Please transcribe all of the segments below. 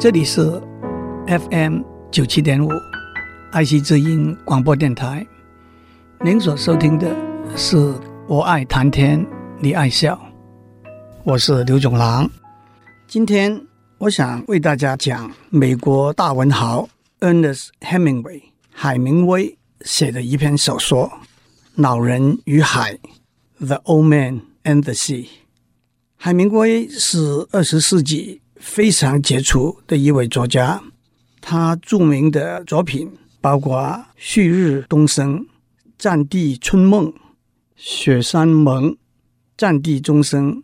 这里是 FM 九七点五爱惜之音广播电台。您所收听的是《我爱谈天，你爱笑》，我是刘总郎。今天我想为大家讲美国大文豪 Ernest Hemingway 海明威写的一篇小说《老人与海》（The Old Man and the Sea）。海明威是二十世纪非常杰出的一位作家，他著名的作品包括《旭日东升》《战地春梦》《雪山盟》《战地钟声》。《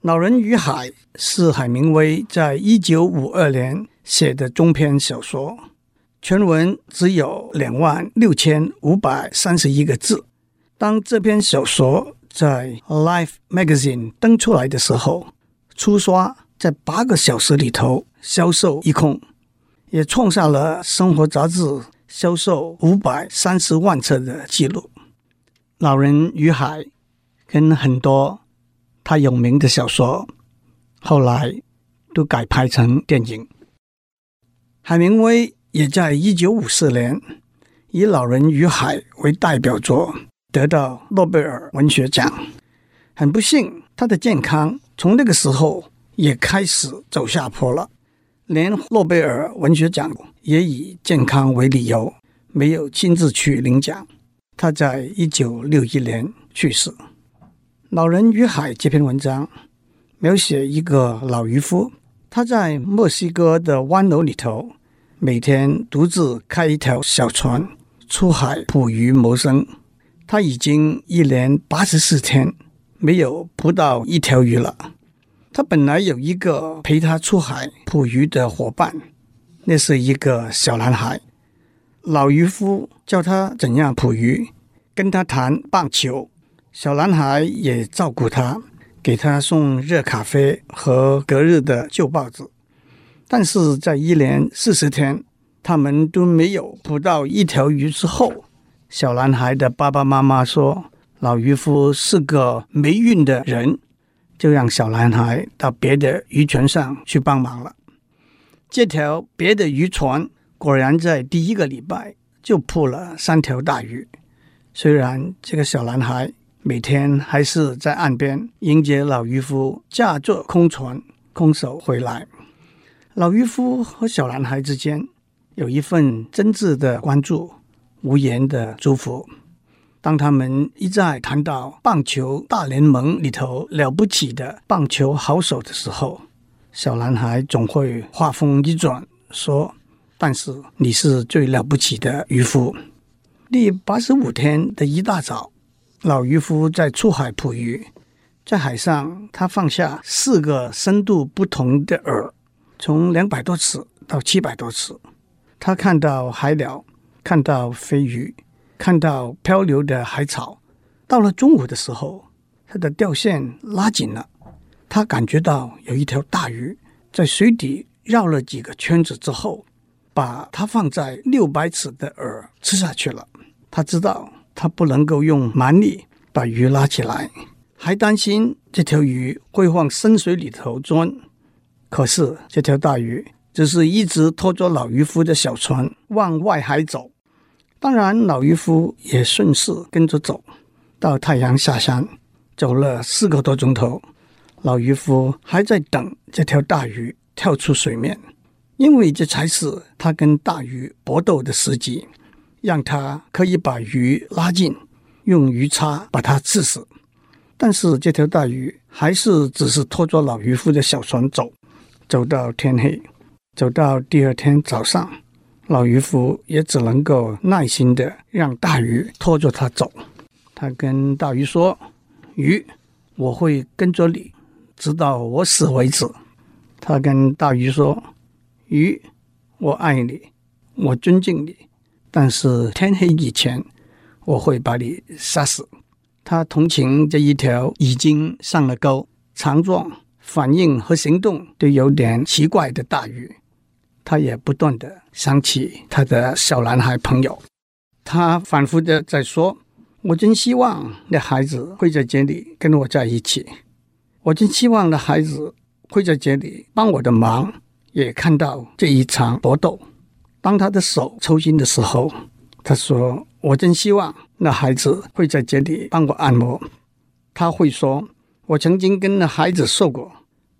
老人与海》是海明威在一九五二年写的中篇小说，全文只有两万六千五百三十一个字。当这篇小说在《Life》Magazine 登出来的时候，初刷。在八个小时里头销售一空，也创下了生活杂志销售五百三十万册的记录。《老人与海》跟很多他有名的小说，后来都改拍成电影。海明威也在一九五四年以《老人与海》为代表作得到诺贝尔文学奖。很不幸，他的健康从那个时候。也开始走下坡了，连诺贝尔文学奖也以健康为理由，没有亲自去领奖。他在一九六一年去世。《老人与海》这篇文章描写一个老渔夫，他在墨西哥的湾楼里头，每天独自开一条小船出海捕鱼谋生。他已经一连八十四天没有捕到一条鱼了。他本来有一个陪他出海捕鱼的伙伴，那是一个小男孩。老渔夫教他怎样捕鱼，跟他谈棒球。小男孩也照顾他，给他送热咖啡和隔日的旧报纸。但是在一连四十天，他们都没有捕到一条鱼之后，小男孩的爸爸妈妈说：“老渔夫是个没运的人。”就让小男孩到别的渔船上去帮忙了。这条别的渔船果然在第一个礼拜就捕了三条大鱼。虽然这个小男孩每天还是在岸边迎接老渔夫驾着空船空手回来，老渔夫和小男孩之间有一份真挚的关注，无言的祝福。当他们一再谈到棒球大联盟里头了不起的棒球好手的时候，小男孩总会话锋一转说：“但是你是最了不起的渔夫。”第八十五天的一大早，老渔夫在出海捕鱼，在海上他放下四个深度不同的饵，从两百多尺到七百多尺，他看到海鸟，看到飞鱼。看到漂流的海草，到了中午的时候，他的钓线拉紧了，他感觉到有一条大鱼在水底绕了几个圈子之后，把它放在六百尺的饵吃下去了。他知道他不能够用蛮力把鱼拉起来，还担心这条鱼会往深水里头钻。可是这条大鱼只是一直拖着老渔夫的小船往外海走。当然，老渔夫也顺势跟着走，到太阳下山，走了四个多钟头，老渔夫还在等这条大鱼跳出水面，因为这才是他跟大鱼搏斗的时机，让他可以把鱼拉近，用鱼叉把它刺死。但是这条大鱼还是只是拖着老渔夫的小船走，走到天黑，走到第二天早上。老渔夫也只能够耐心地让大鱼拖着他走。他跟大鱼说：“鱼，我会跟着你，直到我死为止。”他跟大鱼说：“鱼，我爱你，我尊敬你，但是天黑以前，我会把你杀死。”他同情这一条已经上了钩、强壮、反应和行动都有点奇怪的大鱼。他也不断地想起他的小男孩朋友，他反复的在说：“我真希望那孩子会在这里跟我在一起，我真希望那孩子会在这里帮我的忙，也看到这一场搏斗。当他的手抽筋的时候，他说：“我真希望那孩子会在这里帮我按摩。”他会说：“我曾经跟那孩子说过，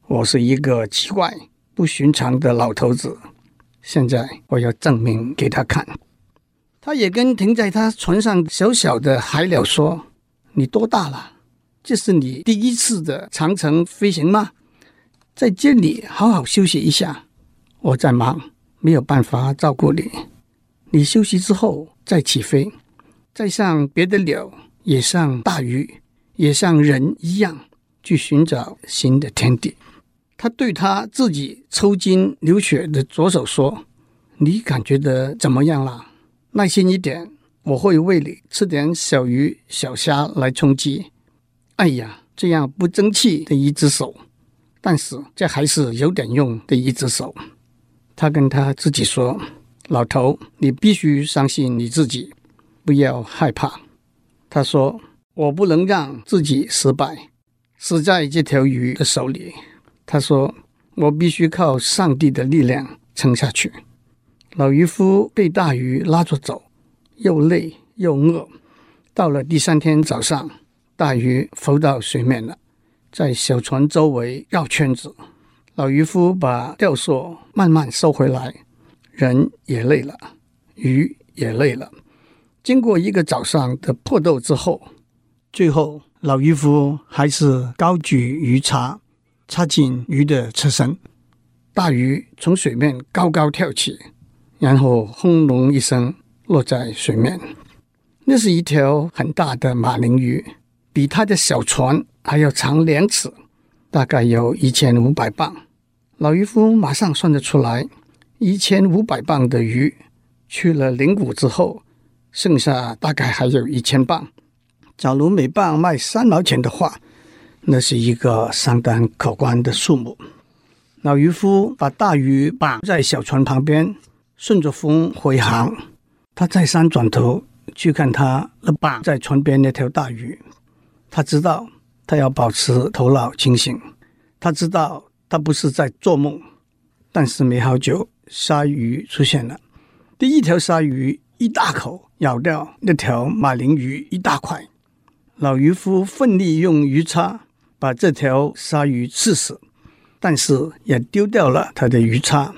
我是一个奇怪、不寻常的老头子。现在我要证明给他看。”他也跟停在他船上小小的海鸟说：“你多大了？这是你第一次的长城飞行吗？在这里好好休息一下。我在忙。”没有办法照顾你，你休息之后再起飞，再像别的鸟，也像大鱼，也像人一样去寻找新的天地。他对他自己抽筋流血的左手说：“你感觉得怎么样了？耐心一点，我会喂你吃点小鱼小虾来充饥。”哎呀，这样不争气的一只手，但是这还是有点用的一只手。他跟他自己说：“老头，你必须相信你自己，不要害怕。”他说：“我不能让自己失败，死在这条鱼的手里。”他说：“我必须靠上帝的力量撑下去。”老渔夫被大鱼拉着走，又累又饿。到了第三天早上，大鱼浮到水面了，在小船周围绕圈子。老渔夫把钓索慢慢收回来，人也累了，鱼也累了。经过一个早上的搏斗之后，最后老渔夫还是高举鱼叉，插进鱼的车身。大鱼从水面高高跳起，然后轰隆一声落在水面。那是一条很大的马林鱼，比他的小船还要长两尺。大概有一千五百磅，老渔夫马上算得出来，一千五百磅的鱼去了灵谷之后，剩下大概还有一千磅。假如每磅卖三毛钱的话，那是一个相当可观的数目。老渔夫把大鱼绑在小船旁边，顺着风回航。他再三转头去看他那绑在船边那条大鱼，他知道。他要保持头脑清醒，他知道他不是在做梦。但是没好久，鲨鱼出现了。第一条鲨鱼一大口咬掉那条马林鱼一大块。老渔夫奋力用鱼叉把这条鲨鱼刺死，但是也丢掉了他的鱼叉。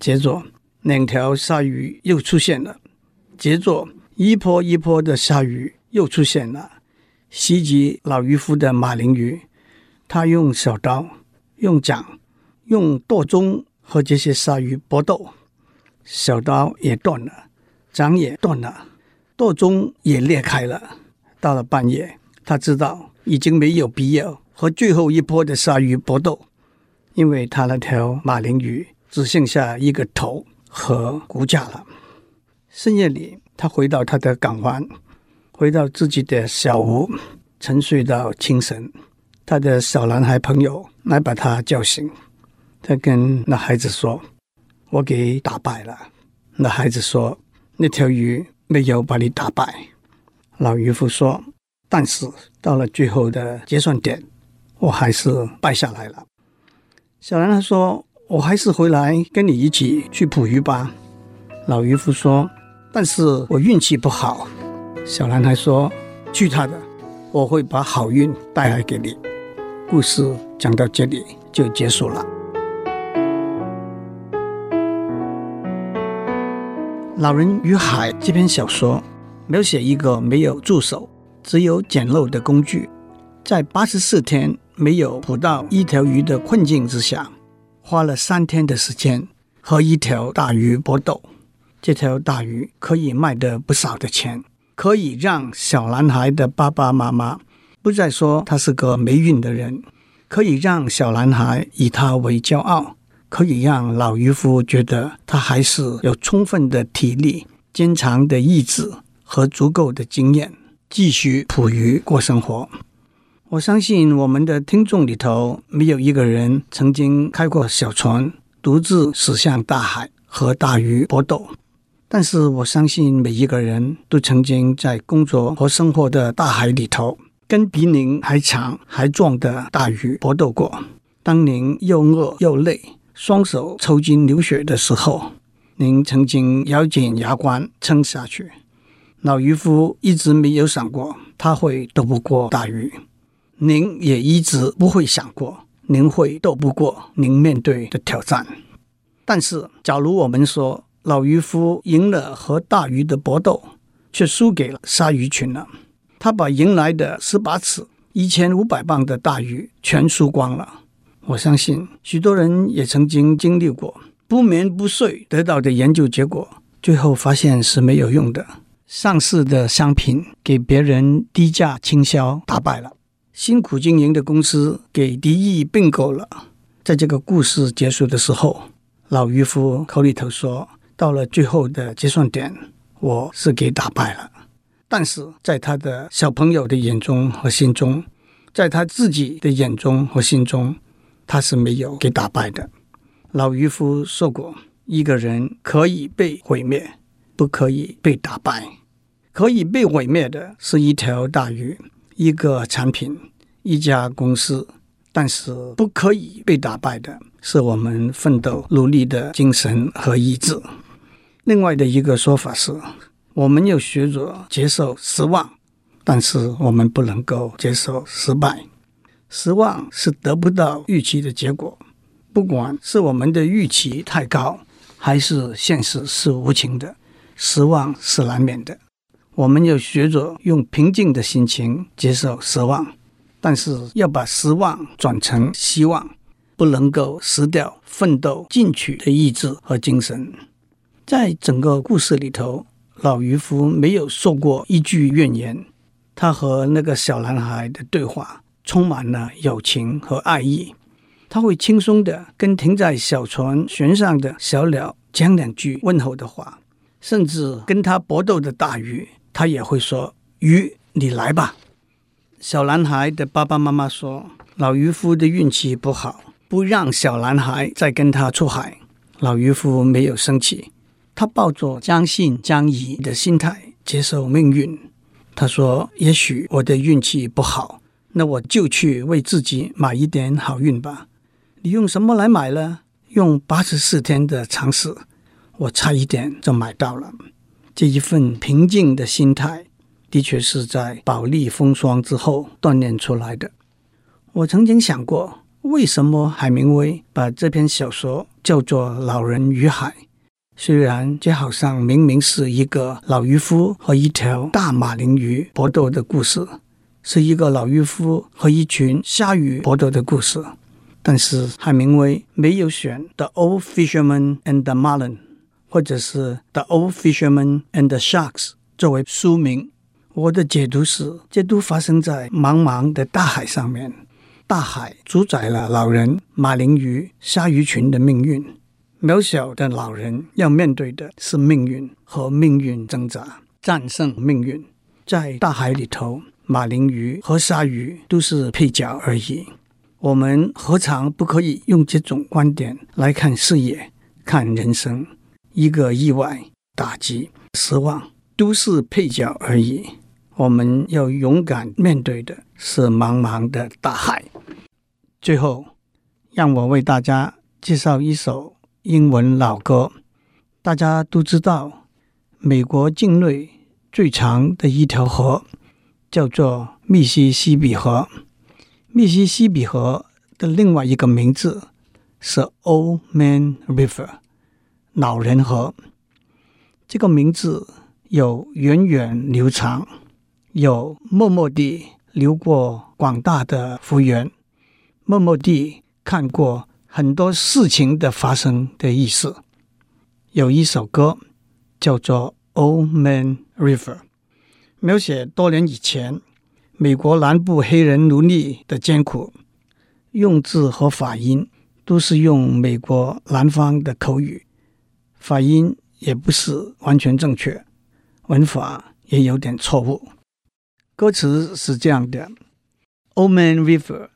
接着，两条鲨鱼又出现了。接着，一波一波的鲨鱼又出现了。袭击老渔夫的马林鱼，他用小刀、用桨、用舵中和这些鲨鱼搏斗，小刀也断了，桨也断了，舵中也裂开了。到了半夜，他知道已经没有必要和最后一波的鲨鱼搏斗，因为他那条马林鱼只剩下一个头和骨架了。深夜里，他回到他的港湾。回到自己的小屋，沉睡到清晨。他的小男孩朋友来把他叫醒。他跟那孩子说：“我给打败了。”那孩子说：“那条鱼没有把你打败。”老渔夫说：“但是到了最后的结算点，我还是败下来了。”小男孩说：“我还是回来跟你一起去捕鱼吧。”老渔夫说：“但是我运气不好。”小男孩说：“去他的，我会把好运带来给你。”故事讲到这里就结束了。《老人与海》这篇小说描写一个没有助手、只有简陋的工具，在八十四天没有捕到一条鱼的困境之下，花了三天的时间和一条大鱼搏斗。这条大鱼可以卖得不少的钱。可以让小男孩的爸爸妈妈不再说他是个没运的人，可以让小男孩以他为骄傲，可以让老渔夫觉得他还是有充分的体力、坚强的意志和足够的经验，继续捕鱼过生活。我相信我们的听众里头没有一个人曾经开过小船，独自驶向大海和大鱼搏斗。但是我相信每一个人都曾经在工作和生活的大海里头，跟比您还长还壮的大鱼搏斗过。当您又饿又累，双手抽筋流血的时候，您曾经咬紧牙关撑下去。老渔夫一直没有想过他会斗不过大鱼，您也一直不会想过您会斗不过您面对的挑战。但是，假如我们说老渔夫赢了和大鱼的搏斗，却输给了鲨鱼群了，他把迎来的十八尺、一千五百磅的大鱼全输光了。我相信许多人也曾经经历过不眠不睡得到的研究结果，最后发现是没有用的。上市的商品给别人低价倾销，打败了；辛苦经营的公司给敌意并购了。在这个故事结束的时候，老渔夫口里头说：“到了最后的结算点，我是给打败了。”但是在他的小朋友的眼中和心中，在他自己的眼中和心中，他是没有给打败的。老渔夫说过：“一个人可以被毁灭，不可以被打败。”可以被毁灭的是一条大鱼、一个产品、一家公司，但是不可以被打败的是我们奋斗努力的精神和意志。另外的一个说法是，我们要学着接受失望，但是我们不能够接受失败。失望是得不到预期的结果，不管是我们的预期太高，还是现实是无情的，失望是难免的。我们要学着用平静的心情接受失望，但是要把失望转成希望，不能够失掉奋斗进取的意志和精神。在整个故事里头，老渔夫没有说过一句怨言，他和那个小男孩的对话充满了友情和爱意。他会轻松地跟停在小船舷上的小鸟讲两句问候的话，甚至跟他搏斗的大鱼。他也会说：“鱼，你来吧。”小男孩的爸爸妈妈说：“老渔夫的运气不好，不让小男孩再跟他出海。”老渔夫没有生气，他抱着将信将疑的心态接受命运。他说：“也许我的运气不好，那我就去为自己买一点好运吧。”你用什么来买呢？用八十四天的尝试，我差一点就买到了。这一份平静的心态，的确是在饱历风霜之后锻炼出来的。我曾经想过，为什么海明威把这篇小说叫做《老人与海》？虽然这好像明明是一个老渔夫和一条大马林鱼搏斗的故事，是一个老渔夫和一群鲨鱼搏斗的故事，但是海明威没有选《The Old Fisherman and the Marlin》。或者是《The Old Fisherman and the Sharks》作为书名，我的解读是：这都发生在茫茫的大海上面，大海主宰了老人、马林鱼、鲨鱼群的命运。渺小的老人要面对的是命运和命运挣扎，战胜命运。在大海里头，马林鱼和鲨鱼都是配角而已。我们何尝不可以用这种观点来看视野、看人生？一个意外、打击、失望，都是配角而已。我们要勇敢面对的是茫茫的大海。最后，让我为大家介绍一首英文老歌。大家都知道，美国境内最长的一条河叫做密西西比河。密西西比河的另外一个名字是 Old Man River。老人河这个名字有源远流长，有默默地流过广大的福源，默默地看过很多事情的发生的意思。有一首歌叫做《Old Man River》，描写多年以前美国南部黑人奴隶的艰苦，用字和发音都是用美国南方的口语。发音也不是完全正确，文法也有点错误。歌词是这样的：Old Man River，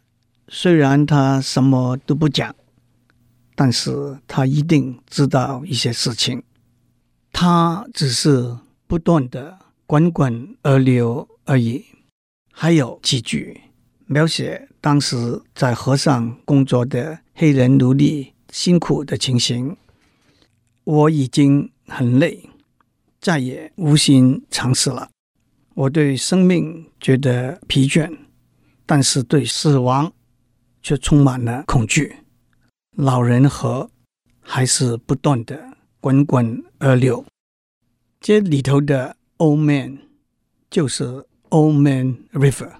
虽然他什么都不讲，但是他一定知道一些事情。他只是不断的滚滚而流而已。还有几句描写当时在河上工作的黑人奴隶。辛苦的情形。我已经很累，再也无心尝试了。我对生命觉得疲倦，但是对死亡却充满了恐惧。老人河还是不断的滚滚而流。这里头的 Old Man 就是 Old Man River。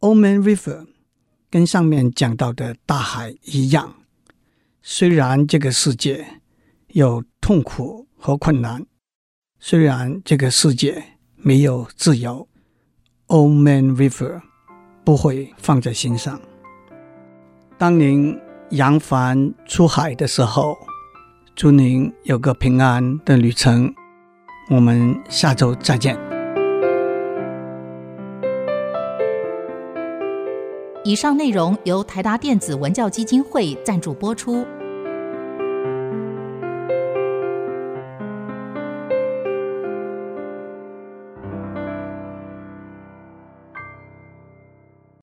Old Man River 跟上面讲到的大海一样，虽然这个世界。有痛苦和困难，虽然这个世界没有自由，Old Man River 不会放在心上。当您扬帆出海的时候，祝您有个平安的旅程。我们下周再见。以上内容由台达电子文教基金会赞助播出。